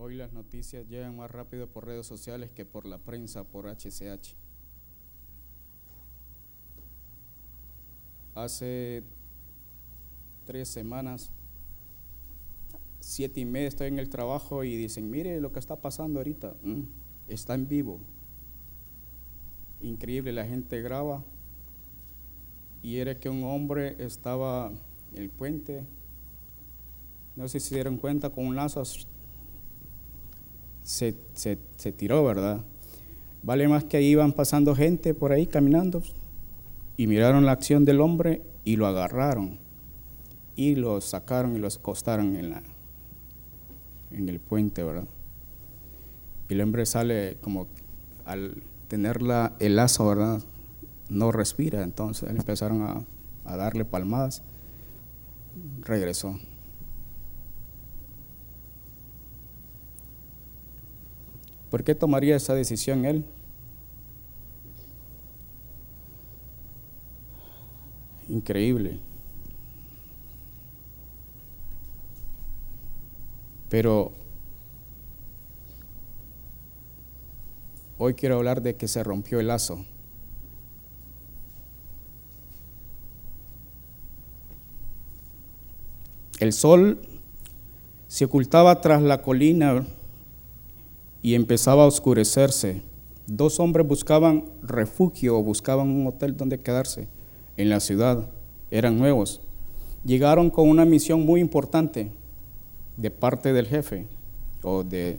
Hoy las noticias llegan más rápido por redes sociales que por la prensa, por HCH. Hace tres semanas, siete y media estoy en el trabajo y dicen, mire lo que está pasando ahorita, mm, está en vivo. Increíble, la gente graba y era que un hombre estaba en el puente, no sé si se dieron cuenta, con un lazo se, se, tiró, ¿verdad? Vale más que ahí iban pasando gente por ahí caminando y miraron la acción del hombre y lo agarraron y lo sacaron y lo acostaron en, la, en el puente, ¿verdad? Y el hombre sale como al tener la, el lazo, ¿verdad? No respira, entonces empezaron a, a darle palmadas, regresó. ¿Por qué tomaría esa decisión él? Increíble. Pero hoy quiero hablar de que se rompió el lazo. El sol se ocultaba tras la colina y empezaba a oscurecerse. Dos hombres buscaban refugio o buscaban un hotel donde quedarse en la ciudad. Eran nuevos. Llegaron con una misión muy importante de parte del jefe o de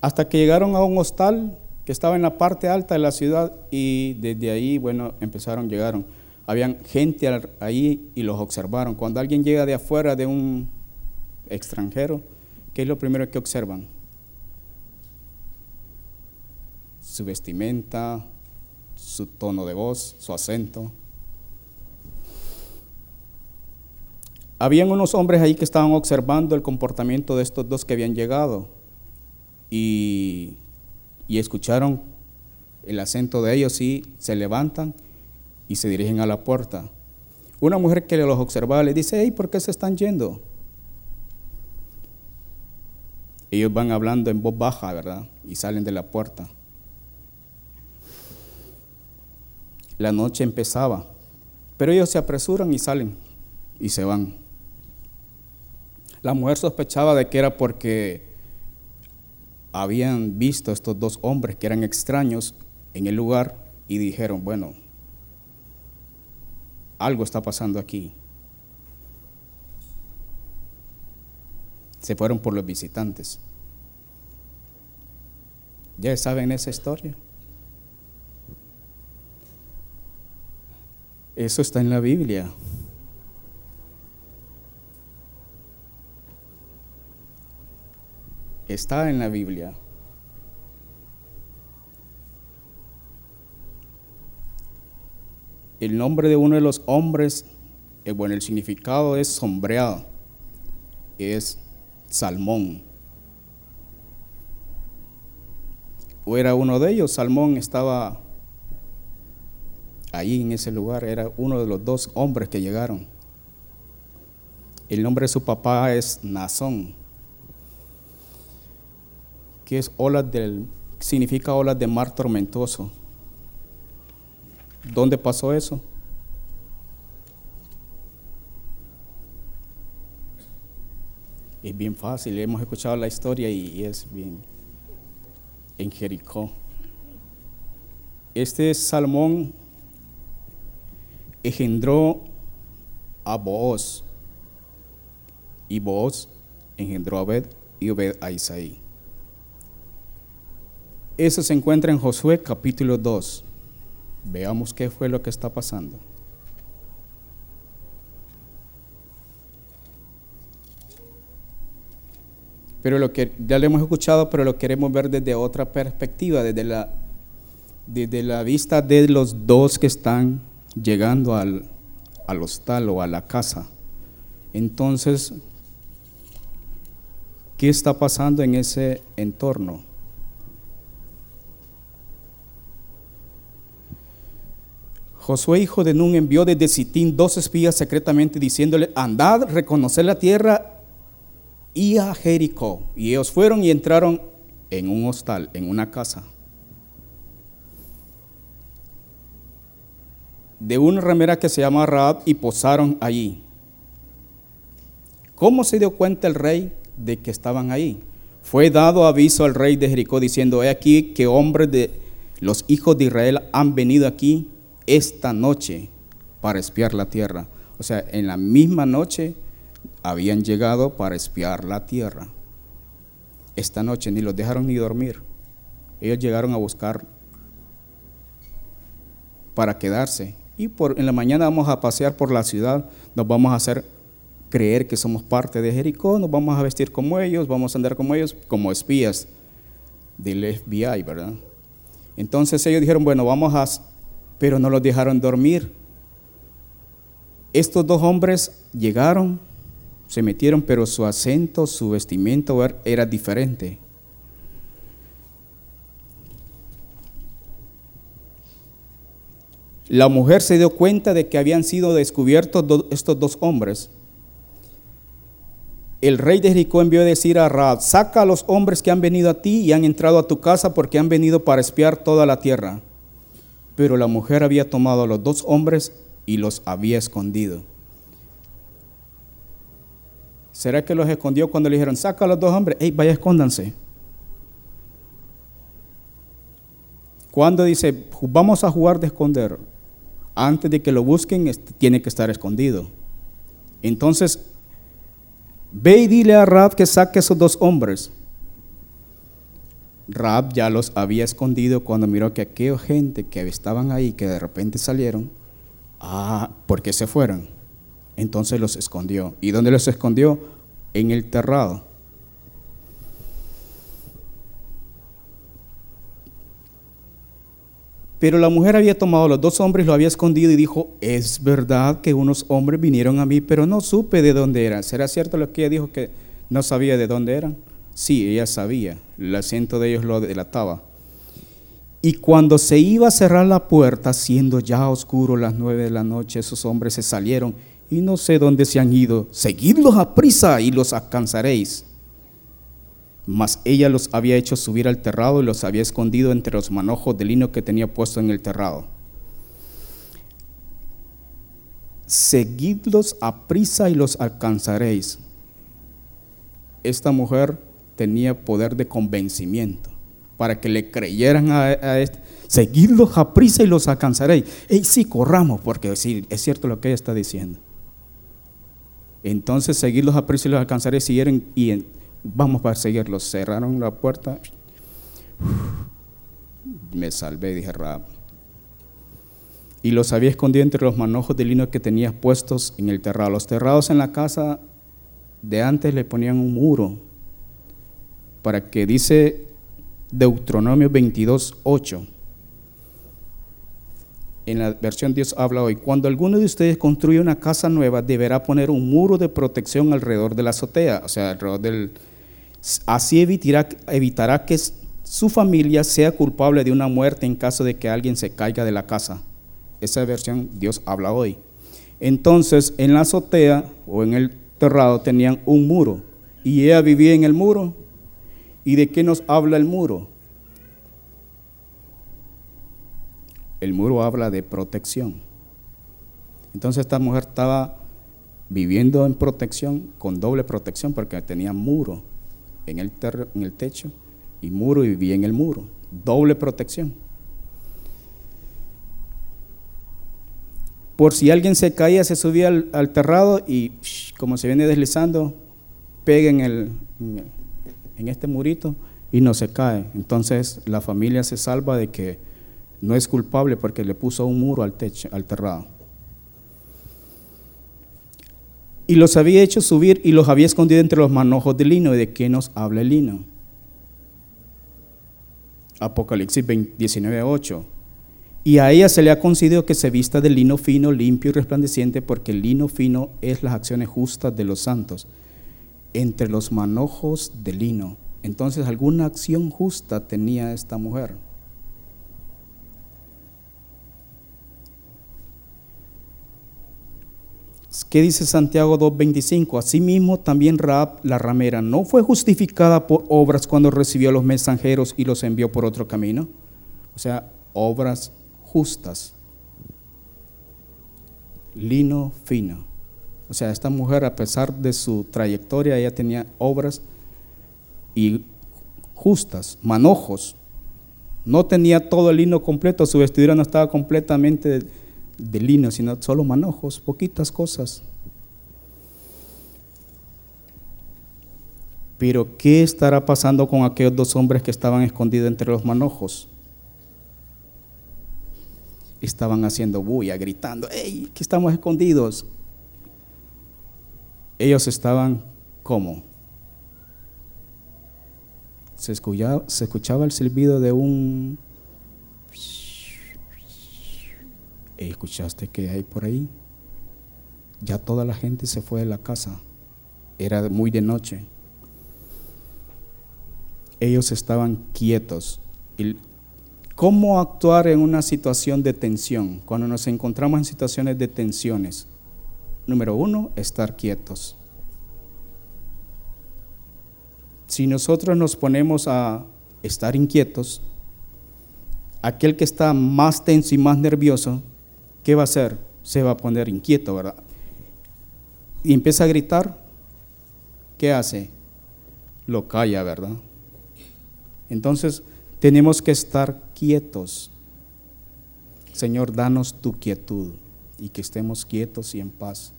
hasta que llegaron a un hostal que estaba en la parte alta de la ciudad y desde ahí, bueno, empezaron, llegaron. Habían gente ahí y los observaron. Cuando alguien llega de afuera de un extranjero, ¿qué es lo primero que observan? Su vestimenta, su tono de voz, su acento. Habían unos hombres ahí que estaban observando el comportamiento de estos dos que habían llegado y, escucharon el acento de ellos y se levantan y se dirigen a la puerta. Una mujer que los observaba le dice, hey, ¿por qué se están yendo? Ellos van hablando en voz baja, ¿verdad? Y salen de la puerta. La noche empezaba, pero ellos se apresuran y salen y se van. La mujer sospechaba de que era porque habían visto a estos dos hombres que eran extraños en el lugar y dijeron, bueno, algo está pasando aquí. Se fueron por los visitantes. ¿Ya saben esa historia? Eso está en la Biblia. Está en la Biblia. El nombre de uno de los hombres, eh, bueno, el significado es sombreado, es Salmón. O era uno de ellos, Salmón estaba Ahí en ese lugar era uno de los dos hombres que llegaron. El nombre de su papá es Nazón, que es olas del, significa olas de mar tormentoso. ¿Dónde pasó eso? Es bien fácil, hemos escuchado la historia y es bien en Jericó. Este Salmón engendró a Booz, y Booz engendró a Obed, y Obed a Isaí. Eso se encuentra en Josué capítulo 2. Veamos qué fue lo que está pasando. Pero lo que ya lo hemos escuchado, pero lo queremos ver desde otra perspectiva, desde la, desde la vista de los dos que están llegando al, hostal o a la casa. Entonces, ¿qué está pasando en ese entorno? Josué, hijo de Nun, envió desde Sitín dos espías secretamente diciéndole, andad, reconocer la tierra y a Jericó. Y ellos fueron y entraron en un hostal, en una casa. De una ramera que se llama Raab y posaron allí. ¿Cómo se dio cuenta el rey de que estaban ahí? Fue dado aviso al rey de Jericó diciendo, he aquí que hombres de los hijos de Israel han venido aquí esta noche para espiar la tierra. O sea, en la misma noche habían llegado para espiar la tierra. Esta noche ni los dejaron ni dormir. Ellos llegaron a buscar para quedarse. Y por, en la mañana vamos a pasear por la ciudad, nos vamos a hacer creer que somos parte de Jericó, nos vamos a vestir como ellos, vamos a andar como ellos, como espías del FBI, ¿verdad? Entonces ellos dijeron, bueno, vamos a... Pero no los dejaron dormir. Estos dos hombres llegaron, se metieron, pero su acento, su vestimenta era diferente. La mujer se dio cuenta de que habían sido descubiertos estos dos hombres. El rey de Jericó envió a decir a Raab, saca a los hombres que han venido a ti y han entrado a tu casa porque han venido para espiar toda la tierra. Pero la mujer había tomado a los dos hombres y los había escondido. ¿Será que los escondió cuando le dijeron, saca a los dos hombres? Hey, vaya, escóndanse. Cuando dice, vamos a jugar de esconder, antes de que lo busquen, este, tiene que estar escondido. Entonces, ve y dile a Rab que saque esos dos hombres. Rab ya los había escondido cuando miró que aquella gente que estaban ahí, que de repente salieron, ah, ¿por qué se fueron? Entonces los escondió. ¿Y dónde los escondió? En el terrado. Pero la mujer había tomado los dos hombres, lo había escondido y dijo, es verdad que unos hombres vinieron a mí, pero no supe de dónde eran. ¿Será cierto lo que ella dijo que no sabía de dónde eran? Sí, ella sabía, el acento de ellos lo delataba. Y cuando se iba a cerrar la puerta, siendo ya oscuro las nueve de la noche, esos hombres se salieron y no sé dónde se han ido. Seguidlos a prisa y los alcanzaréis. Mas ella los había hecho subir al terrado y los había escondido entre los manojos de lino que tenía puesto en el terrado. Seguidlos a prisa y los alcanzaréis. Esta mujer tenía poder de convencimiento para que le creyeran a, este. Seguidlos a prisa y los alcanzaréis. Y sí, corramos, porque sí, es cierto lo que ella está diciendo. Entonces seguirlos a prisa y los alcanzaré, siguieron y vamos para seguirlos. Cerraron la puerta. Me salvé, dije Rab. Y los había escondido entre los manojos de lino que tenía puestos en el terrado. Los terrados en la casa de antes le ponían un muro para que dice Deuteronomio 22, 8 en la versión Dios habla hoy, cuando alguno de ustedes construye una casa nueva, deberá poner un muro de protección alrededor de la azotea, o sea, alrededor del... Así evitará, evitará que su familia sea culpable de una muerte en caso de que alguien se caiga de la casa. Esa versión Dios habla hoy. Entonces, en la azotea o en el terrado tenían un muro y ella vivía en el muro. ¿Y de qué nos habla el muro? el muro habla de protección. Entonces esta mujer estaba viviendo en protección, con doble protección, porque tenía muro en el, en techo y muro y vivía en el muro. Doble protección. Por si alguien se caía, se subía al, terrado y como se viene deslizando, pega en, el, en este murito y no se cae. Entonces la familia se salva de que no es culpable porque le puso un muro al techo, al terrado. Y los había hecho subir y los había escondido entre los manojos de lino. ¿Y de qué nos habla el lino? Apocalipsis 19, 8. Y a ella se le ha concedido que se vista de lino fino, limpio y resplandeciente, porque el lino fino es las acciones justas de los santos. Entre los manojos de lino. Entonces, alguna acción justa tenía esta mujer. ¿Qué dice Santiago 2.25? Asimismo también Raab la ramera no fue justificada por obras cuando recibió a los mensajeros y los envió por otro camino. O sea, obras justas. Lino fino. O sea, esta mujer a pesar de su trayectoria, ella tenía obras y justas, manojos. No tenía todo el lino completo, su vestidura no estaba completamente de lino, sino solo manojos, poquitas cosas. Pero ¿qué estará pasando con aquellos dos hombres que estaban escondidos entre los manojos? Estaban haciendo bulla, gritando, ¡Ey, que estamos escondidos! Ellos estaban como. Se escuchaba, se escuchaba el silbido de un ¿Escuchaste que hay por ahí? Ya toda la gente se fue de la casa. Era muy de noche. Ellos estaban quietos. ¿Cómo actuar en una situación de tensión? Cuando nos encontramos en situaciones de tensiones. Número uno, estar quietos. Si nosotros nos ponemos a estar inquietos, aquel que está más tenso y más nervioso ¿qué va a hacer? Se va a poner inquieto, ¿verdad? Y empieza a gritar, ¿qué hace? Lo calla, ¿verdad? Entonces tenemos que estar quietos. Señor, danos tu quietud y que estemos quietos y en paz.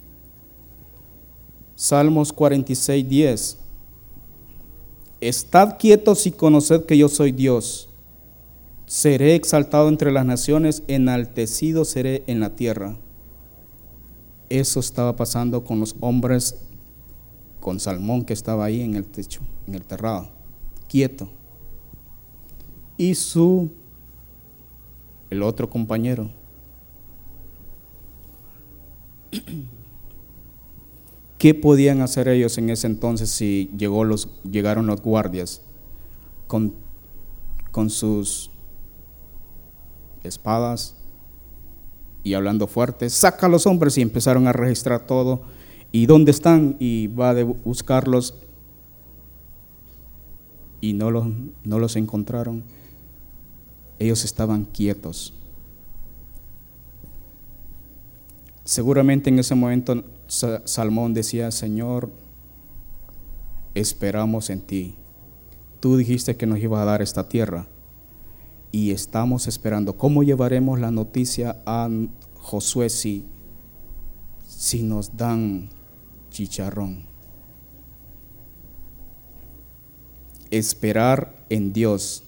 Salmos 46, 10. Estad quietos y conoced que yo soy Dios. Seré exaltado entre las naciones, enaltecido seré en la tierra. Eso estaba pasando con los hombres, con Salmón que estaba ahí en el techo, en el terrado, quieto. Y su, el otro compañero. ¿Qué podían hacer ellos en ese entonces si llegó los, llegaron los guardias con, con sus espadas y hablando fuerte, saca a los hombres y empezaron a registrar todo. ¿Y dónde están? Y va a buscarlos y no los, no los encontraron. Ellos estaban quietos. Seguramente en ese momento Salmón decía, Señor, esperamos en ti. Tú dijiste que nos ibas a dar esta tierra y estamos esperando. ¿Cómo llevaremos la noticia a Josué si, si nos dan chicharrón? Esperar en Dios.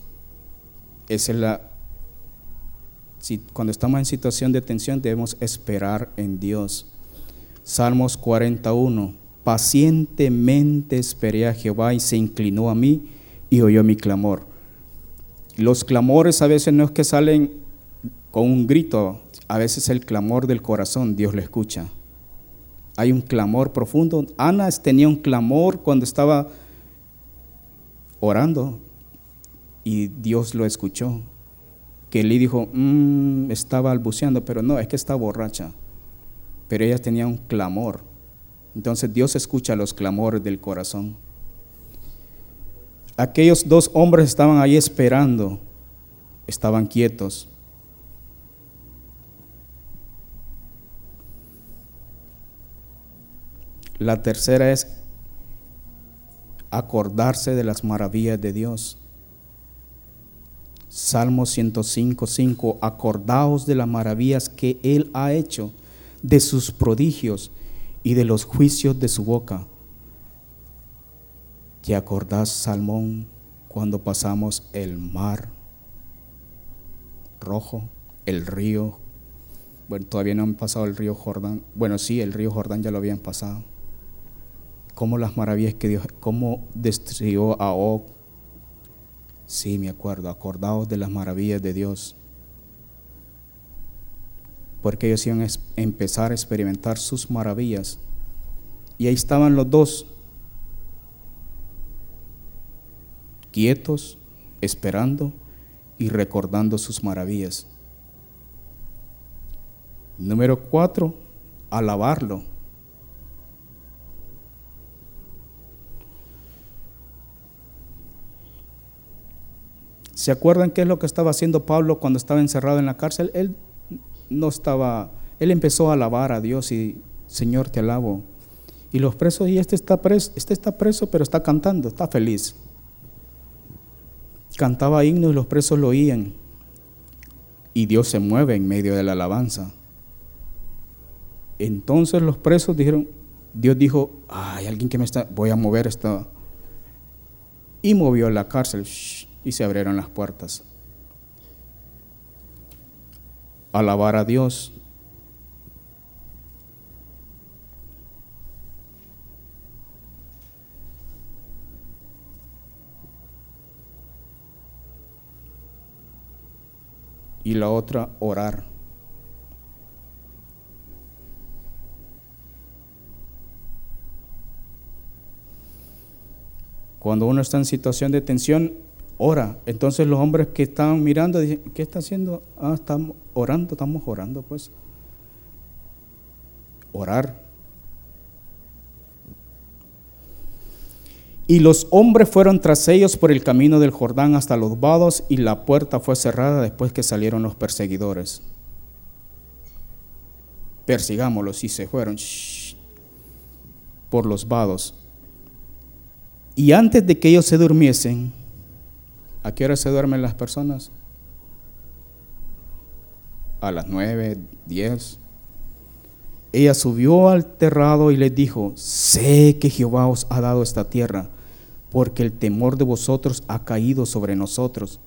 es la. Si, cuando estamos en situación de tensión debemos esperar en Dios. Salmos 41. Pacientemente esperé a Jehová y se inclinó a mí y oyó mi clamor. Los clamores a veces no es que salen con un grito, a veces el clamor del corazón Dios lo escucha. Hay un clamor profundo. Ana tenía un clamor cuando estaba orando y Dios lo escuchó. Que le dijo, mm, estaba balbuceando, pero no, es que está borracha. Pero ella tenía un clamor. Entonces Dios escucha los clamores del corazón. Aquellos dos hombres estaban ahí esperando, estaban quietos. La tercera es acordarse de las maravillas de Dios. Salmo 105, 5, acordaos de las maravillas que Él ha hecho, de sus prodigios y de los juicios de su boca. ¿Te acordás, Salmón, cuando pasamos el mar rojo, el río? Bueno, todavía no han pasado el río Jordán. Bueno, sí, el río Jordán ya lo habían pasado. Cómo las maravillas que Dios, cómo destruyó a Og. Sí, me acuerdo, acordaos de las maravillas de Dios. Porque ellos iban a empezar a experimentar sus maravillas. Y ahí estaban los dos, quietos, esperando y recordando sus maravillas. Número cuatro, alabarlo. ¿Se acuerdan qué es lo que estaba haciendo Pablo cuando estaba encerrado en la cárcel? Él no estaba, él empezó a alabar a Dios y Señor te alabo. Y los presos, y este está preso, este está preso, pero está cantando, está feliz. Cantaba himnos y los presos lo oían. Y Dios se mueve en medio de la alabanza. Entonces los presos dijeron, Dios dijo, hay alguien que me está, voy a mover esto. Y movió la cárcel y se abrieron las puertas. Alabar a Dios. Y la otra, orar. Cuando uno está en situación de tensión, ora. Entonces los hombres que estaban mirando dicen, ¿qué está haciendo? Ah, estamos orando, estamos orando, pues. Orar. Y los hombres fueron tras ellos por el camino del Jordán hasta los vados y la puerta fue cerrada después que salieron los perseguidores. Persigámoslos y se fueron por los vados. Y antes de que ellos se durmiesen, ¿a qué hora se duermen las personas? A las nueve, diez. Ella subió al terrado y les dijo, sé que Jehová os ha dado esta tierra, porque el temor de vosotros ha caído sobre nosotros,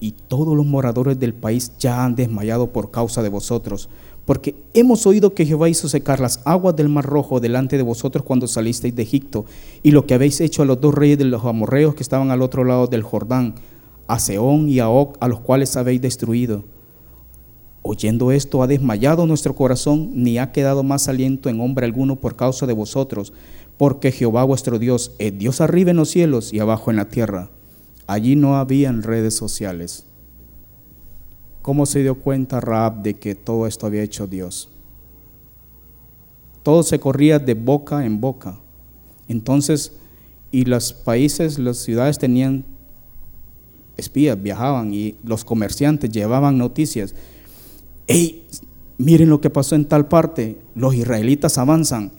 y todos los moradores del país ya han desmayado por causa de vosotros, porque hemos oído que Jehová hizo secar las aguas del mar rojo delante de vosotros cuando salisteis de Egipto, y lo que habéis hecho a los dos reyes de los amorreos que estaban al otro lado del Jordán, a Seón y a Og, a los cuales habéis destruido. Oyendo esto ha desmayado nuestro corazón, ni ha quedado más aliento en hombre alguno por causa de vosotros, porque Jehová vuestro Dios es Dios arriba en los cielos y abajo en la tierra. Allí no habían redes sociales ¿Cómo se dio cuenta Raab de que todo esto había hecho Dios? Todo se corría de boca en boca. Entonces, y los países, las ciudades tenían espías, viajaban y los comerciantes llevaban noticias. ¡Ey! Miren lo que pasó en tal parte. Los israelitas avanzan.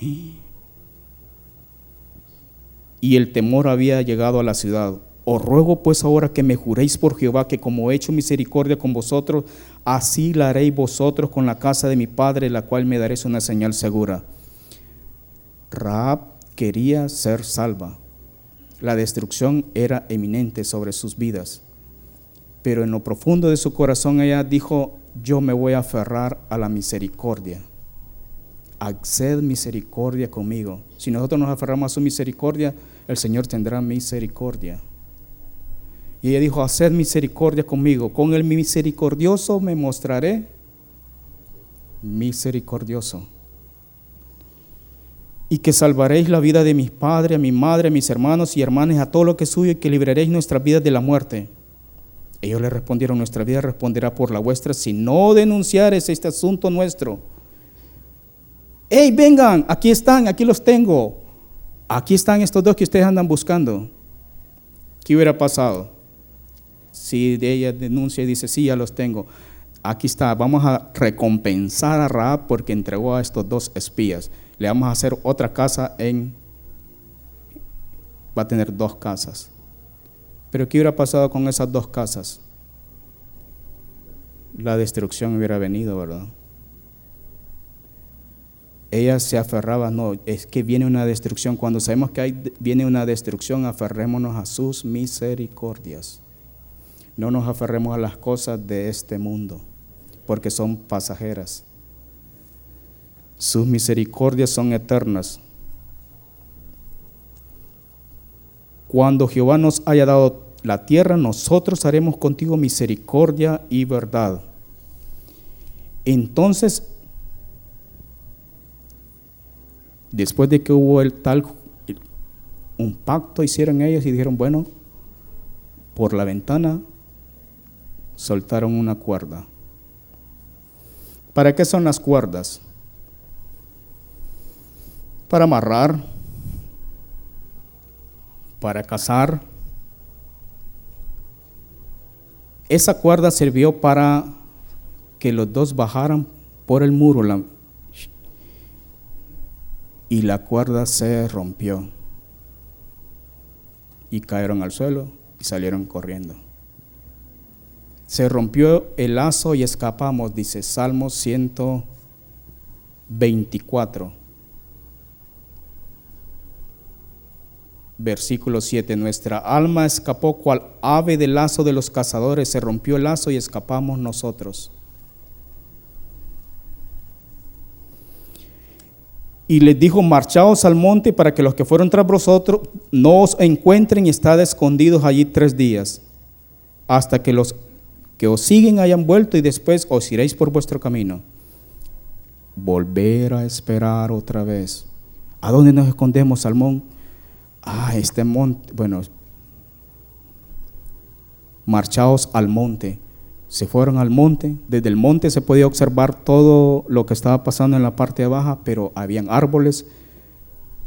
Y el temor había llegado a la ciudad. Os ruego pues ahora que me juréis por Jehová que como he hecho misericordia con vosotros, así la haréis vosotros con la casa de mi padre, la cual me daréis una señal segura. Raab quería ser salva. La destrucción era eminente sobre sus vidas. Pero en lo profundo de su corazón ella dijo, yo me voy a aferrar a la misericordia. Acced misericordia conmigo. Si nosotros nos aferramos a su misericordia, el Señor tendrá misericordia. Y ella dijo, haced misericordia conmigo, con el misericordioso me mostraré misericordioso. Y que salvaréis la vida de mis padres, a mi madre, a mis hermanos y hermanas, a todo lo que es suyo, y que libraréis nuestra vida de la muerte. Ellos le respondieron, nuestra vida responderá por la vuestra si no denunciares este asunto nuestro. ¡Ey, vengan! Aquí están, aquí los tengo. Aquí están estos dos que ustedes andan buscando. ¿Qué hubiera pasado? Si ella denuncia y dice, sí, ya los tengo, aquí está, vamos a recompensar a Raab porque entregó a estos dos espías. Le vamos a hacer otra casa en, va a tener dos casas. Pero ¿qué hubiera pasado con esas dos casas? La destrucción hubiera venido, ¿verdad? Ella se aferraba, no, es que viene una destrucción. Cuando sabemos que hay, viene una destrucción, aferrémonos a sus misericordias. No nos aferremos a las cosas de este mundo, porque son pasajeras. Sus misericordias son eternas. Cuando Jehová nos haya dado la tierra, nosotros haremos contigo misericordia y verdad. Entonces, después de que hubo el tal, un pacto hicieron ellos y dijeron, bueno, por la ventana soltaron una cuerda. ¿Para qué son las cuerdas? Para amarrar, para cazar, Esa cuerda sirvió para que los dos bajaran por el muro y la cuerda se rompió y cayeron al suelo y salieron corriendo. Se rompió el lazo y escapamos, dice Salmo 124, versículo 7. Nuestra alma escapó cual ave del lazo de los cazadores, se rompió el lazo y escapamos nosotros. Y les dijo, marchaos al monte para que los que fueron tras vosotros no os encuentren y estad escondidos allí tres días, hasta que los que os siguen hayan vuelto y después os iréis por vuestro camino. Volver a esperar otra vez. ¿A dónde nos escondemos, Salmón? Ah, este monte, bueno, marchaos al monte. Se fueron al monte, desde el monte se podía observar todo lo que estaba pasando en la parte baja, pero habían árboles.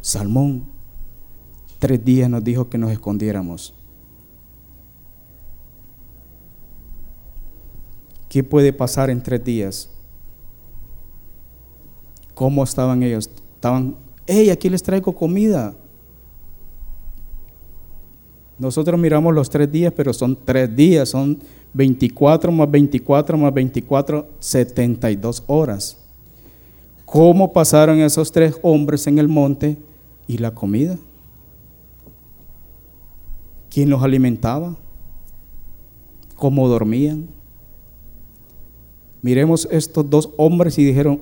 Salmón, tres días nos dijo que nos escondiéramos. ¿Qué puede pasar en tres días? ¿Cómo estaban ellos? Estaban, hey, aquí les traigo comida. Nosotros miramos los tres días, pero son tres días, son 24 más 24 más 24, 72 horas. ¿Cómo pasaron esos tres hombres en el monte y la comida? ¿Quién los alimentaba? ¿Cómo dormían? Miremos estos dos hombres y dijeron,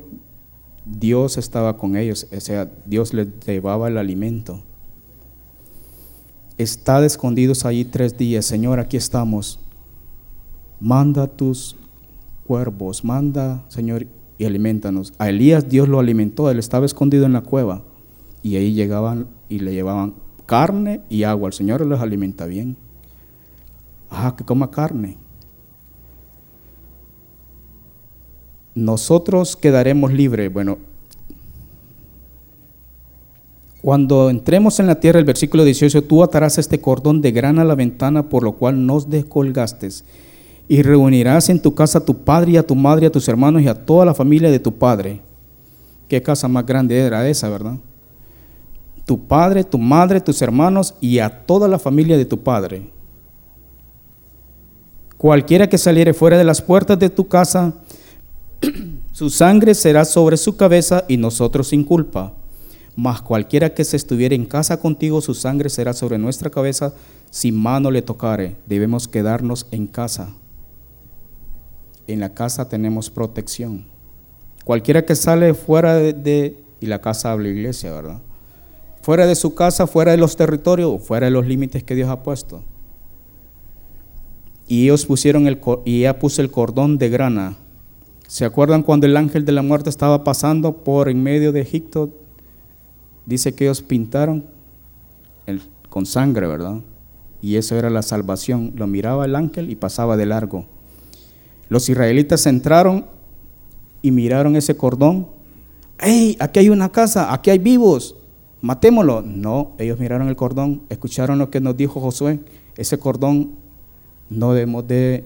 Dios estaba con ellos, o sea, Dios les llevaba el alimento. Estad escondidos allí tres días, Señor, aquí estamos. Manda tus cuervos, manda, Señor, y alimentanos. A Elías Dios lo alimentó, él estaba escondido en la cueva y ahí llegaban y le llevaban carne y agua. El Señor los alimenta bien. Ah, que coma carne. Nosotros quedaremos libres. Bueno, cuando entremos en la tierra, el versículo 18, tú atarás este cordón de grana a la ventana por lo cual nos descolgaste y reunirás en tu casa a tu padre y a tu madre, a tus hermanos y a toda la familia de tu padre. Qué casa más grande era esa, ¿verdad? Tu padre, tu madre, tus hermanos y a toda la familia de tu padre. Cualquiera que saliere fuera de las puertas de tu casa, su sangre será sobre su cabeza y nosotros sin culpa. Mas cualquiera que se estuviera en casa contigo, su sangre será sobre nuestra cabeza si mano le tocare. Debemos quedarnos en casa. En la casa tenemos protección. Cualquiera que sale fuera de, y la casa habla iglesia, ¿verdad? Fuera de su casa, fuera de los territorios, fuera de los límites que Dios ha puesto. Y ellos pusieron el y ella puso el cordón de grana. ¿Se acuerdan cuando el ángel de la muerte estaba pasando por en medio de Egipto? Dice que ellos pintaron el- con sangre, ¿verdad? Y eso era la salvación. Lo miraba el ángel y pasaba de largo. Los israelitas entraron y miraron ese cordón. ¡Ey! Aquí hay una casa, aquí hay vivos, matémoslo. No, ellos miraron el cordón, escucharon lo que nos dijo Josué. Ese cordón no debemos de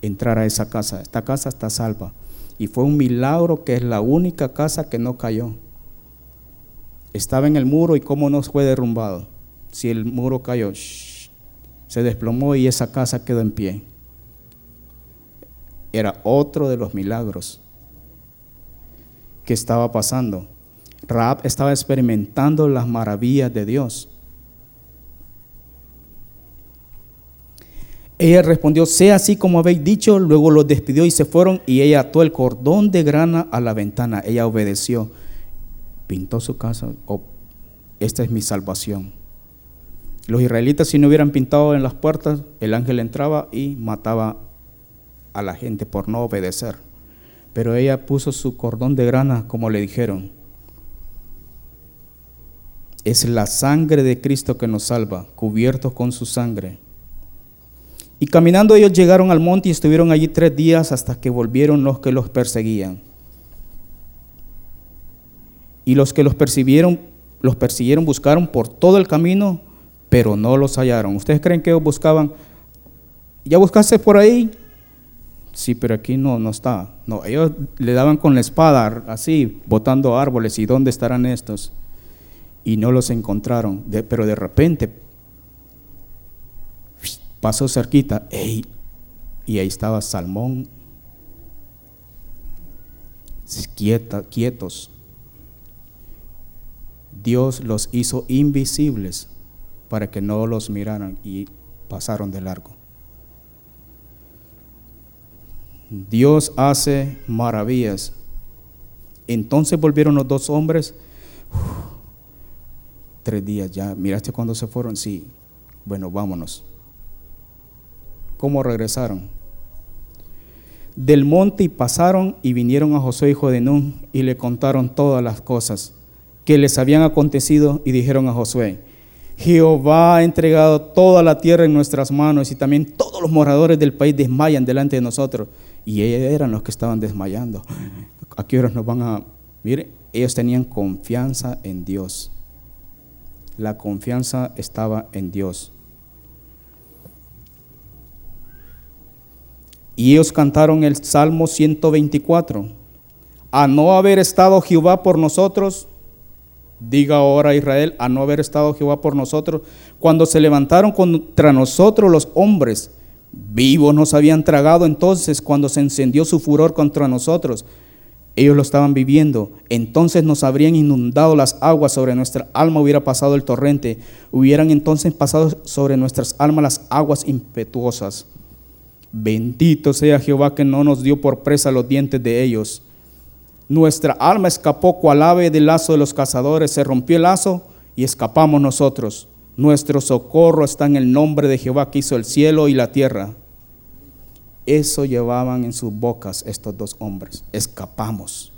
entrar a esa casa. Esta casa está salva. Y fue un milagro que es la única casa que no cayó. Estaba en el muro y cómo no fue derrumbado. Si el muro cayó, shh, se desplomó y esa casa quedó en pie. Era otro de los milagros que estaba pasando. Raab estaba experimentando las maravillas de Dios. Ella respondió, sea así como habéis dicho, luego los despidió y se fueron y ella ató el cordón de grana a la ventana. Ella obedeció, pintó su casa, oh, esta es mi salvación. Los israelitas si no hubieran pintado en las puertas, el ángel entraba y mataba a la gente por no obedecer. Pero ella puso su cordón de grana como le dijeron. Es la sangre de Cristo que nos salva, cubiertos con su sangre. Y caminando ellos llegaron al monte y estuvieron allí tres días hasta que volvieron los que los perseguían. Y los que los persiguieron, los persiguieron, buscaron por todo el camino, pero no los hallaron. ¿Ustedes creen que ellos buscaban? ¿ya buscaste por ahí? Sí, pero aquí no, no está. No, ellos le daban con la espada, así, botando árboles. ¿Y dónde estarán estos? Y no los encontraron. pero de repente pasó cerquita. ¡Ey! Y ahí estaba Salmón. Quietos. Dios los hizo invisibles para que no los miraran y pasaron de largo. Dios hace maravillas. Entonces volvieron los dos hombres. tres días ya. ¿Miraste cuando se fueron? Sí. Bueno, vámonos. ¿Cómo regresaron? Del monte y pasaron y vinieron a José hijo de Nun y le contaron todas las cosas que les habían acontecido y dijeron a Josué, Jehová ha entregado toda la tierra en nuestras manos y también todos los moradores del país desmayan delante de nosotros. Y ellos eran los que estaban desmayando. ¿A qué horas nos van a...? Mire, ellos tenían confianza en Dios. La confianza estaba en Dios. Y ellos cantaron el Salmo 124. A no haber estado Jehová por nosotros, diga ahora Israel, a no haber estado Jehová por nosotros, cuando se levantaron contra nosotros los hombres, Vivos nos habían tragado entonces cuando se encendió su furor contra nosotros. Ellos lo estaban viviendo. Entonces nos habrían inundado las aguas sobre nuestra alma, hubiera pasado el torrente. Hubieran entonces pasado sobre nuestras almas las aguas impetuosas. Bendito sea Jehová que no nos dio por presa los dientes de ellos. Nuestra alma escapó cual ave del lazo de los cazadores. Se rompió el lazo y escapamos nosotros. Nuestro socorro está en el nombre de Jehová que hizo el cielo y la tierra. Eso llevaban en sus bocas estos dos hombres. Escapamos.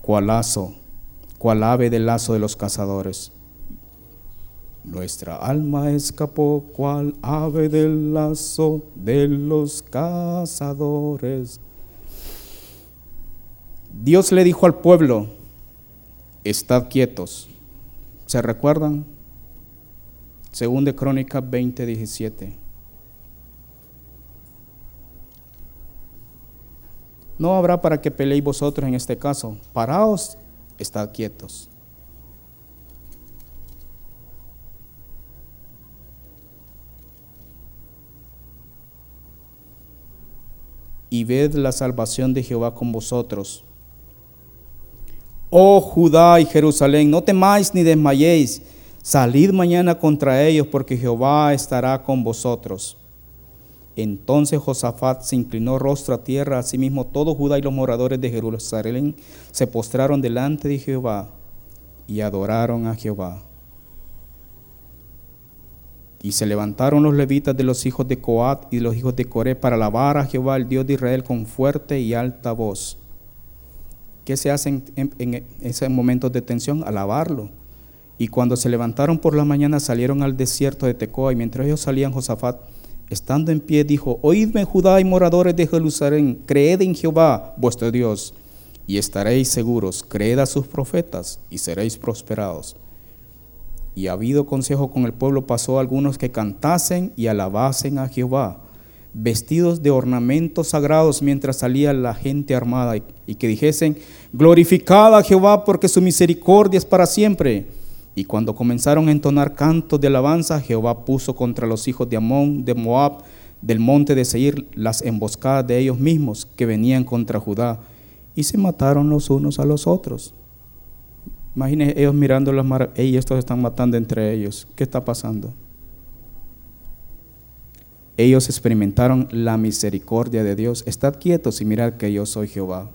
Cual lazo, cual ave del lazo de los cazadores. Nuestra alma escapó cual ave del lazo de los cazadores. Dios le dijo al pueblo, estad quietos. ¿Se recuerdan? Según de Crónicas 20, 17. No habrá para que peleéis vosotros en este caso. Paraos, estad quietos. Y ved la salvación de Jehová con vosotros. Oh Judá y Jerusalén, no temáis ni desmayéis Salid mañana contra ellos porque Jehová estará con vosotros. Entonces Josafat se inclinó rostro a tierra, asimismo todo Judá y los moradores de Jerusalén se postraron delante de Jehová y adoraron a Jehová. Y se levantaron los levitas de los hijos de Coat y de los hijos de Coré para alabar a Jehová, el Dios de Israel, con fuerte y alta voz. ¿Qué se hace en, en esos momentos de tensión? Alabarlo y cuando se levantaron por la mañana salieron al desierto de Tecoa y mientras ellos salían Josafat, estando en pie, dijo, oídme Judá y moradores de Jerusalén, creed en Jehová vuestro Dios y estaréis seguros, creed a sus profetas y seréis prosperados. Y habido consejo con el pueblo pasó a algunos que cantasen y alabasen a Jehová, vestidos de ornamentos sagrados mientras salía la gente armada y, que dijesen, glorificad a Jehová porque su misericordia es para siempre y cuando comenzaron a entonar cantos de alabanza, Jehová puso contra los hijos de Amón, de Moab, del monte de Seir, las emboscadas de ellos mismos que venían contra Judá, y se mataron los unos a los otros. Imagínense ellos mirando las maravillas, y estos están matando entre ellos. ¿Qué está pasando? Ellos experimentaron la misericordia de Dios. Estad quietos y mirad que yo soy Jehová.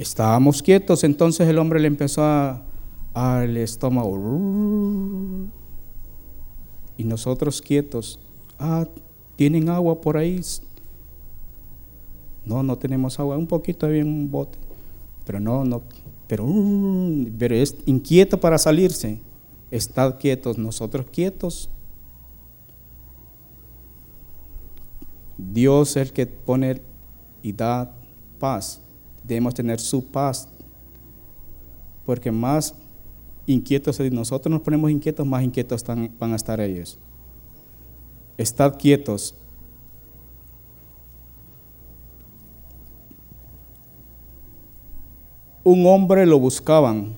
Estábamos quietos, entonces el hombre le empezó a, al estómago. Y nosotros quietos. Ah, ¿tienen agua por ahí? No, no tenemos agua. Un poquito había un bote. Pero no, no. Pero, pero es inquieto para salirse. Estad quietos, nosotros quietos. Dios es el que pone y da paz debemos tener su paz, porque más inquietos, nosotros nos ponemos inquietos, más inquietos van a estar ellos. Estad quietos. Un hombre lo buscaban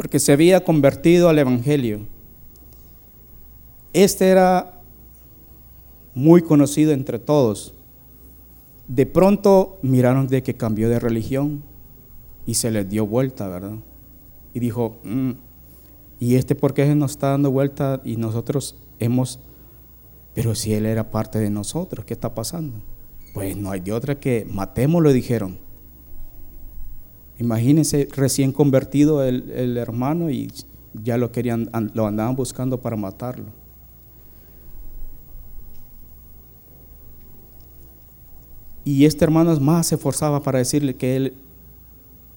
porque se había convertido al Evangelio. Este era muy conocido entre todos. De pronto miraron de que cambió de religión y se les dio vuelta, ¿verdad? Y dijo, mm, ¿y este por qué nos está dando vuelta y nosotros hemos, pero si él era parte de nosotros, ¿qué está pasando? Pues no hay de otra que matémoslo, dijeron. Imagínense, recién convertido el, el hermano y ya lo querían, lo andaban buscando para matarlo. Y este hermano más se esforzaba para decirle que él,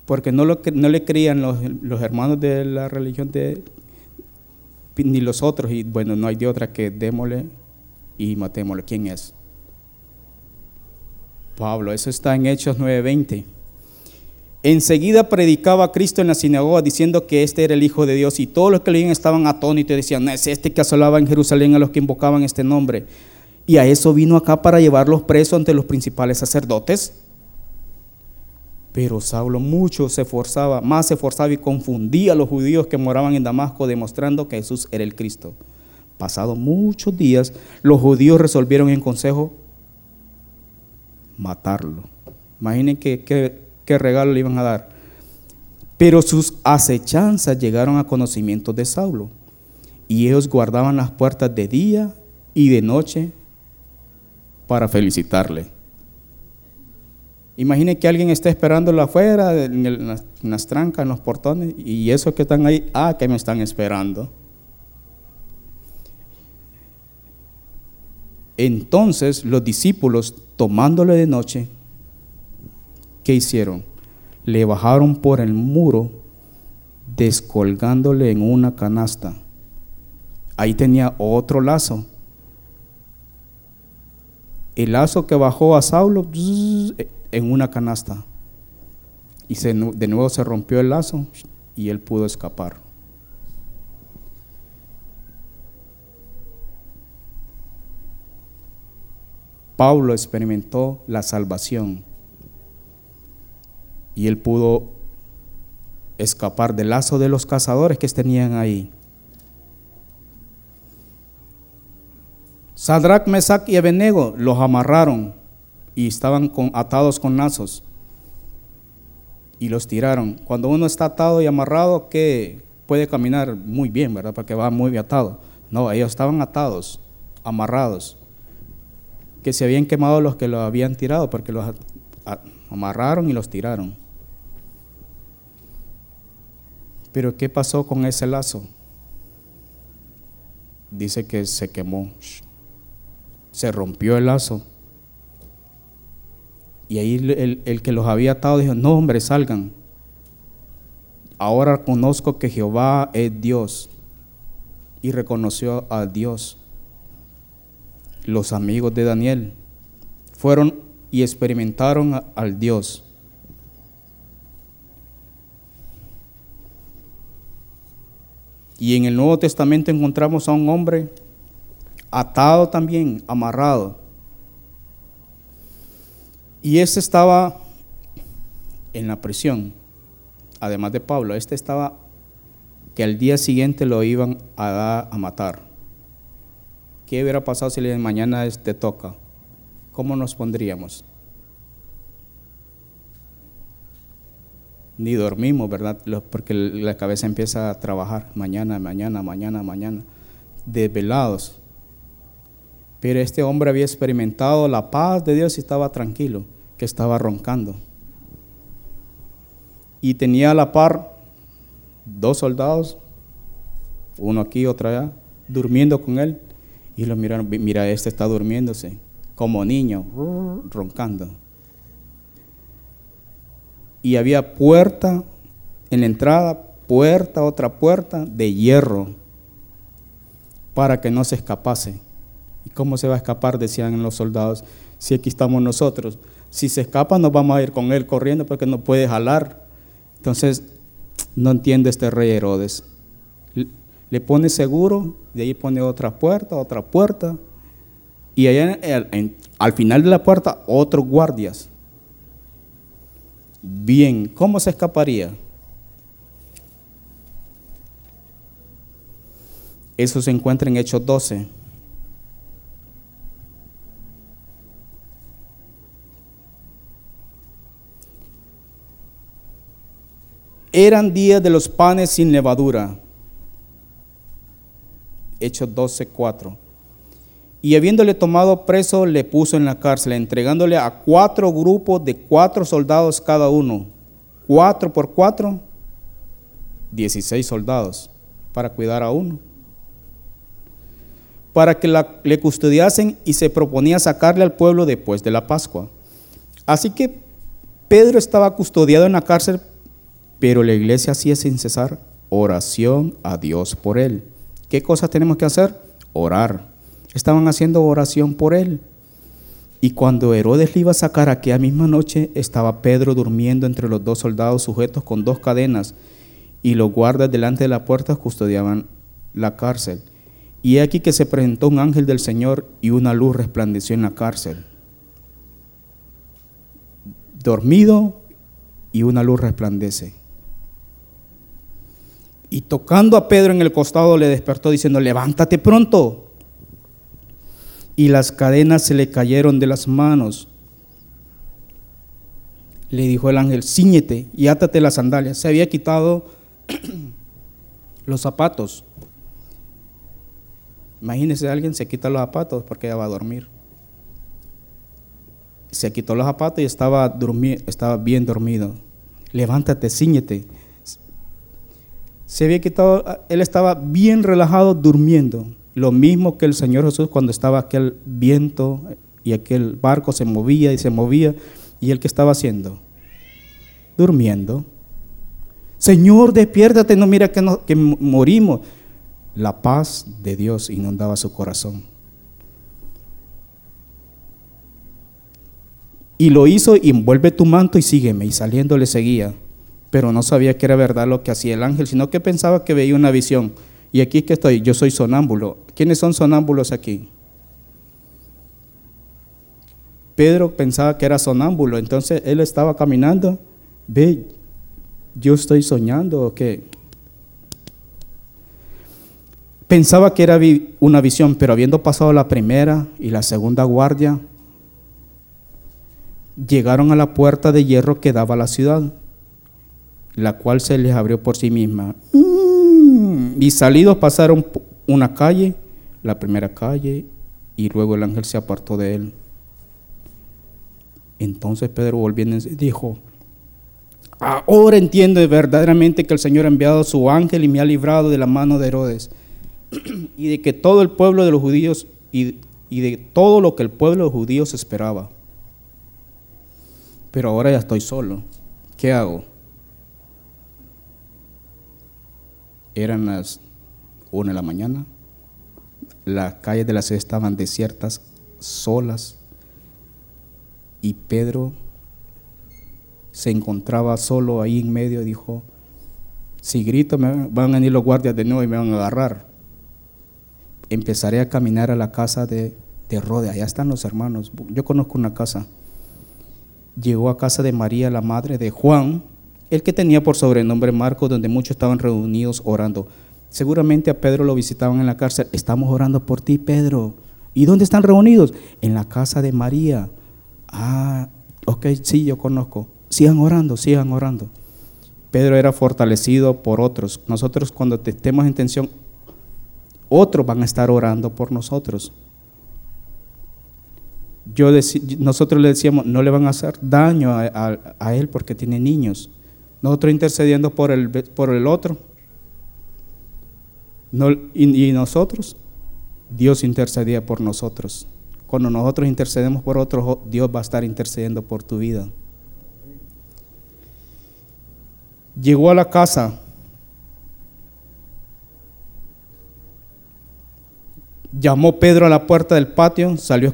porque no, lo, no le creían los, los hermanos de la religión de, ni los otros, y bueno, no hay de otra que démosle y matémosle. ¿Quién es? Pablo, eso está en Hechos 9:20. Enseguida predicaba a Cristo en la sinagoga diciendo que este era el Hijo de Dios y todos los que leían estaban atónitos y decían, es este que asolaba en Jerusalén a los que invocaban este nombre. Y a eso vino acá para llevarlos presos ante los principales sacerdotes. Pero Saulo mucho se esforzaba, más se esforzaba y confundía a los judíos que moraban en Damasco, demostrando que Jesús era el Cristo. Pasados muchos días, los judíos resolvieron en consejo matarlo. Imaginen qué, regalo le iban a dar. Pero sus acechanzas llegaron a conocimiento de Saulo, y ellos guardaban las puertas de día y de noche para felicitarle. Imagine que alguien esté esperándolo afuera, en, las, trancas, en los portones, y esos que están ahí, ah, que me están esperando. Entonces los discípulos, tomándole de noche, ¿qué hicieron? Le bajaron por el muro, descolgándole en una canasta. Ahí tenía otro lazo el lazo que bajó a Saulo en una canasta. Y de nuevo se rompió el lazo y él pudo escapar. Pablo experimentó la salvación y él pudo escapar del lazo de los cazadores que tenían ahí. Sadrach, Mesach y Abednego los amarraron y estaban atados con lazos y los tiraron. Cuando uno está atado y amarrado, que puede caminar muy bien, ¿verdad? Porque va muy atado. No, ellos estaban atados, amarrados, que se habían quemado los que los habían tirado, porque los amarraron y los tiraron. Pero ¿qué pasó con ese lazo? Dice que se quemó se rompió el lazo. Y ahí el, el, que los había atado dijo, no hombre, salgan. Ahora conozco que Jehová es Dios. Y reconoció a Dios. Los amigos de Daniel fueron y experimentaron al Dios. Y en el Nuevo Testamento encontramos a un hombre atado también, amarrado. Y este estaba en la prisión, además de Pablo, este estaba que al día siguiente lo iban a, a matar. ¿Qué hubiera pasado si le mañana te toca? ¿Cómo nos pondríamos? Ni dormimos, ¿verdad? Porque la cabeza empieza a trabajar mañana, mañana, mañana, mañana, desvelados. Pero este hombre había experimentado la paz de Dios y estaba tranquilo, que estaba roncando. Y tenía a la par dos soldados, uno aquí, otro allá, durmiendo con él. Y lo miraron, mira, este está durmiéndose, como niño, roncando. Y había puerta en la entrada, puerta, otra puerta de hierro, para que no se escapase. ¿Y cómo se va a escapar? Decían los soldados, si aquí estamos nosotros. Si se escapa, nos vamos a ir con él corriendo porque no puede jalar. Entonces, No entiende este rey Herodes. Le pone seguro, de ahí pone otra puerta, otra puerta, y allá al final de la puerta otros guardias. Bien, ¿cómo se escaparía? Eso se encuentra en Hechos 12. Eran días de los panes sin levadura. Hechos 12, 4. Y habiéndole tomado preso, le puso en la cárcel, entregándole a cuatro grupos de cuatro soldados cada uno. Cuatro por cuatro, dieciséis soldados para cuidar a uno. Para que le custodiasen y se proponía sacarle al pueblo después de la Pascua. Así que Pedro estaba custodiado en la cárcel pero la iglesia hacía sin cesar oración a Dios por él. ¿Qué cosas tenemos que hacer? Orar. Estaban haciendo oración por él. Y cuando Herodes le iba a sacar aquella misma noche, estaba Pedro durmiendo entre los dos soldados sujetos con dos cadenas, y los guardas delante de la puerta custodiaban la cárcel. Y he aquí que se presentó un ángel del Señor y una luz resplandeció en la cárcel. Dormido y una luz resplandece. Y tocando a Pedro en el costado le despertó diciendo, levántate pronto. Y las cadenas se le cayeron de las manos. Le dijo el ángel, ciñete y átate las sandalias. Se había quitado los zapatos. Imagínese, alguien se quita los zapatos porque ya va a dormir. Se quitó los zapatos y estaba, estaba bien dormido. Levántate, ciñete se había quitado, él estaba bien relajado durmiendo. Lo mismo que el Señor Jesús cuando estaba aquel viento y aquel barco se movía y se movía. ¿Y él qué estaba haciendo? Durmiendo. Señor, despiértate, no mira que, que morimos. La paz de Dios inundaba su corazón. Y lo hizo, envuelve tu manto y sígueme. Y saliendo le seguía pero no sabía que era verdad lo que hacía el ángel, sino que pensaba que veía una visión. Y aquí que estoy, yo soy sonámbulo. ¿Quiénes son sonámbulos aquí? Pedro pensaba que era sonámbulo, entonces él estaba caminando, ve, yo estoy soñando o qué. Pensaba que era una visión, pero habiendo pasado la primera y la segunda guardia, llegaron a la puerta de hierro que daba a la ciudad la cual se les abrió por sí misma. Mm. Y salidos pasaron una calle, la primera calle, y luego el ángel se apartó de él. Entonces Pedro volviendo dijo, ahora entiendo verdaderamente que el Señor ha enviado su ángel y me ha librado de la mano de Herodes y de que todo el pueblo de los judíos y, y de todo lo que el pueblo de los judíos esperaba. Pero ahora ya estoy solo. ¿Qué hago? Eran las una de la mañana. Las calles de la ciudad estaban desiertas, solas. Y Pedro se encontraba solo ahí en medio dijo, si grito me van a venir los guardias de nuevo y me van a agarrar. Empezaré a caminar a la casa de, de Rode, allá están los hermanos. Yo conozco una casa. Llegó a casa de María, la madre de Juan, el que tenía por sobrenombre Marcos, donde muchos estaban reunidos orando. Seguramente a Pedro lo visitaban en la cárcel. Estamos orando por ti, Pedro. ¿Y dónde están reunidos? En la casa de María. Ah, ok, sí, yo conozco. Sigan orando, sigan orando. Pedro era fortalecido por otros. Nosotros cuando estemos en tensión, otros van a estar orando por nosotros. Yo nosotros le decíamos, no le van a hacer daño a él porque tiene niños. Nosotros intercediendo por el, por el otro. y, nosotros, Dios intercedía por nosotros. Cuando nosotros intercedemos por otros, Dios va a estar intercediendo por tu vida. Llegó a la casa. Llamó Pedro a la puerta del patio, salió a,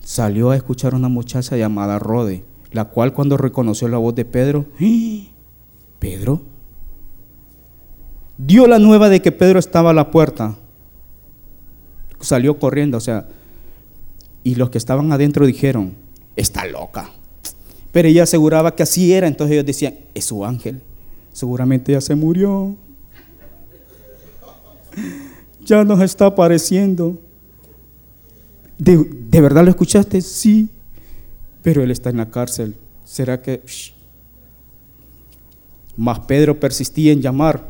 salió a escuchar a una muchacha llamada Rode, la cual cuando reconoció la voz de Pedro, ¡Ah! Pedro, dio la nueva de que Pedro estaba a la puerta. Salió corriendo, o sea, y los que estaban adentro dijeron, está loca. Pero ella aseguraba que así era, entonces ellos decían, es su ángel, seguramente ya se murió. Ya nos está apareciendo. ¿De, verdad lo escuchaste? Sí, pero él está en la cárcel. ¿Será que... Mas Pedro persistía en llamar.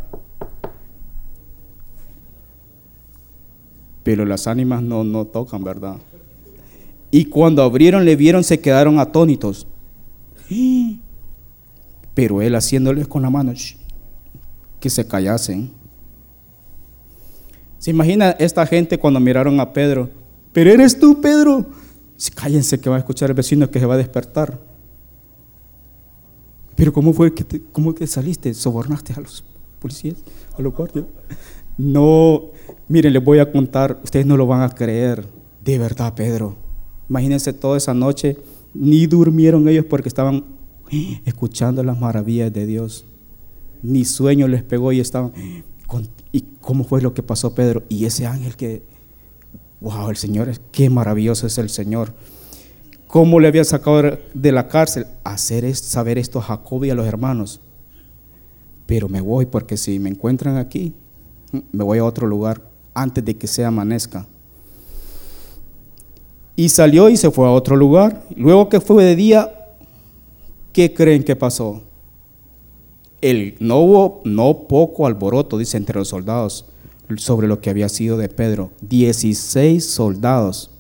Pero las ánimas no, no tocan, ¿verdad? Y cuando abrieron, le vieron, se quedaron atónitos. Pero él haciéndoles con la mano que se callasen. ¿Se imagina esta gente cuando miraron a Pedro? Pero eres tú, Pedro. Cállense que va a escuchar el vecino que se va a despertar. Pero ¿cómo fue que, te, cómo que saliste? ¿Sobornaste a los policías, a los guardias? No, miren, les voy a contar, ustedes no lo van a creer. De verdad, Pedro. Imagínense toda esa noche, ni durmieron ellos porque estaban escuchando las maravillas de Dios. Ni sueño les pegó y estaban... ¿Y cómo fue lo que pasó Pedro? Y ese ángel que... ¡Wow! El Señor, qué maravilloso es el Señor. ¿Cómo le había sacado de la cárcel? Hacer saber esto a Jacob y a los hermanos. Pero me voy porque si me encuentran aquí, me voy a otro lugar antes de que se amanezca. Y salió y se fue a otro lugar. Luego que fue de día, ¿qué creen que pasó? El, no hubo no poco alboroto, dice, entre los soldados sobre lo que había sido de Pedro. Dieciséis soldados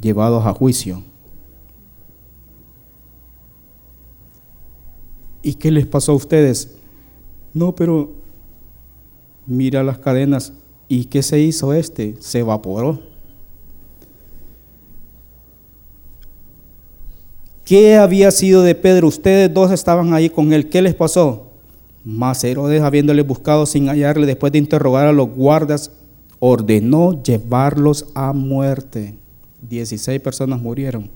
llevados a juicio. ¿Y qué les pasó a ustedes? No, pero mira las cadenas. ¿Y qué se hizo este? Se evaporó. ¿Qué había sido de Pedro? Ustedes dos estaban ahí con él. ¿Qué les pasó? Mas Herodes, habiéndole buscado sin hallarle, después de interrogar a los guardas, ordenó llevarlos a muerte. Dieciséis personas murieron.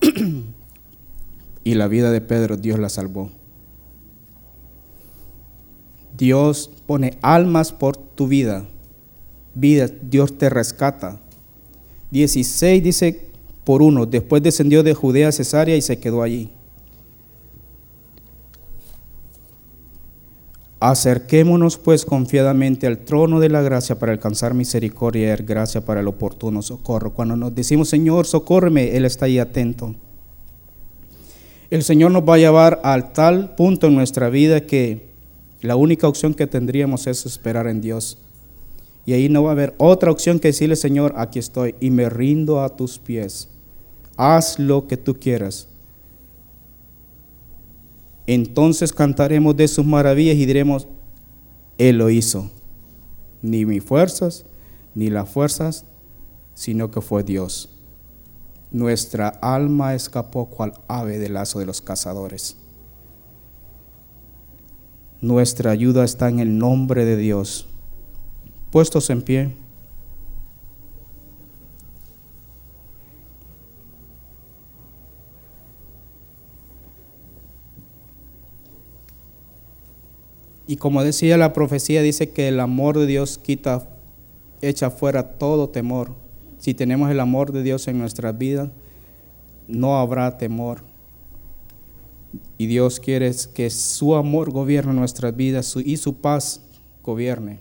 y la vida de Pedro Dios la salvó. Dios pone almas por tu vida. Vida, Dios te rescata. 16 dice por uno. Después descendió de Judea a Cesarea y se quedó allí. Acerquémonos pues confiadamente al trono de la gracia para alcanzar misericordia y gracia para el oportuno socorro. Cuando nos decimos, Señor, socórreme, Él está ahí atento. El Señor nos va a llevar al tal punto en nuestra vida que la única opción que tendríamos es esperar en Dios. Y ahí no va a haber otra opción que decirle, Señor, aquí estoy y me rindo a tus pies haz lo que tú quieras. Entonces cantaremos de sus maravillas y diremos, Él lo hizo. Ni mis fuerzas, ni las fuerzas, sino que fue Dios. Nuestra alma escapó cual ave del lazo de los cazadores. Nuestra ayuda está en el nombre de Dios. Puestos en pie. Y como decía la profecía, dice que el amor de Dios quita, echa fuera todo temor. Si tenemos el amor de Dios en nuestras vidas, no habrá temor. Y Dios quiere que su amor gobierne nuestras vidas y su paz gobierne.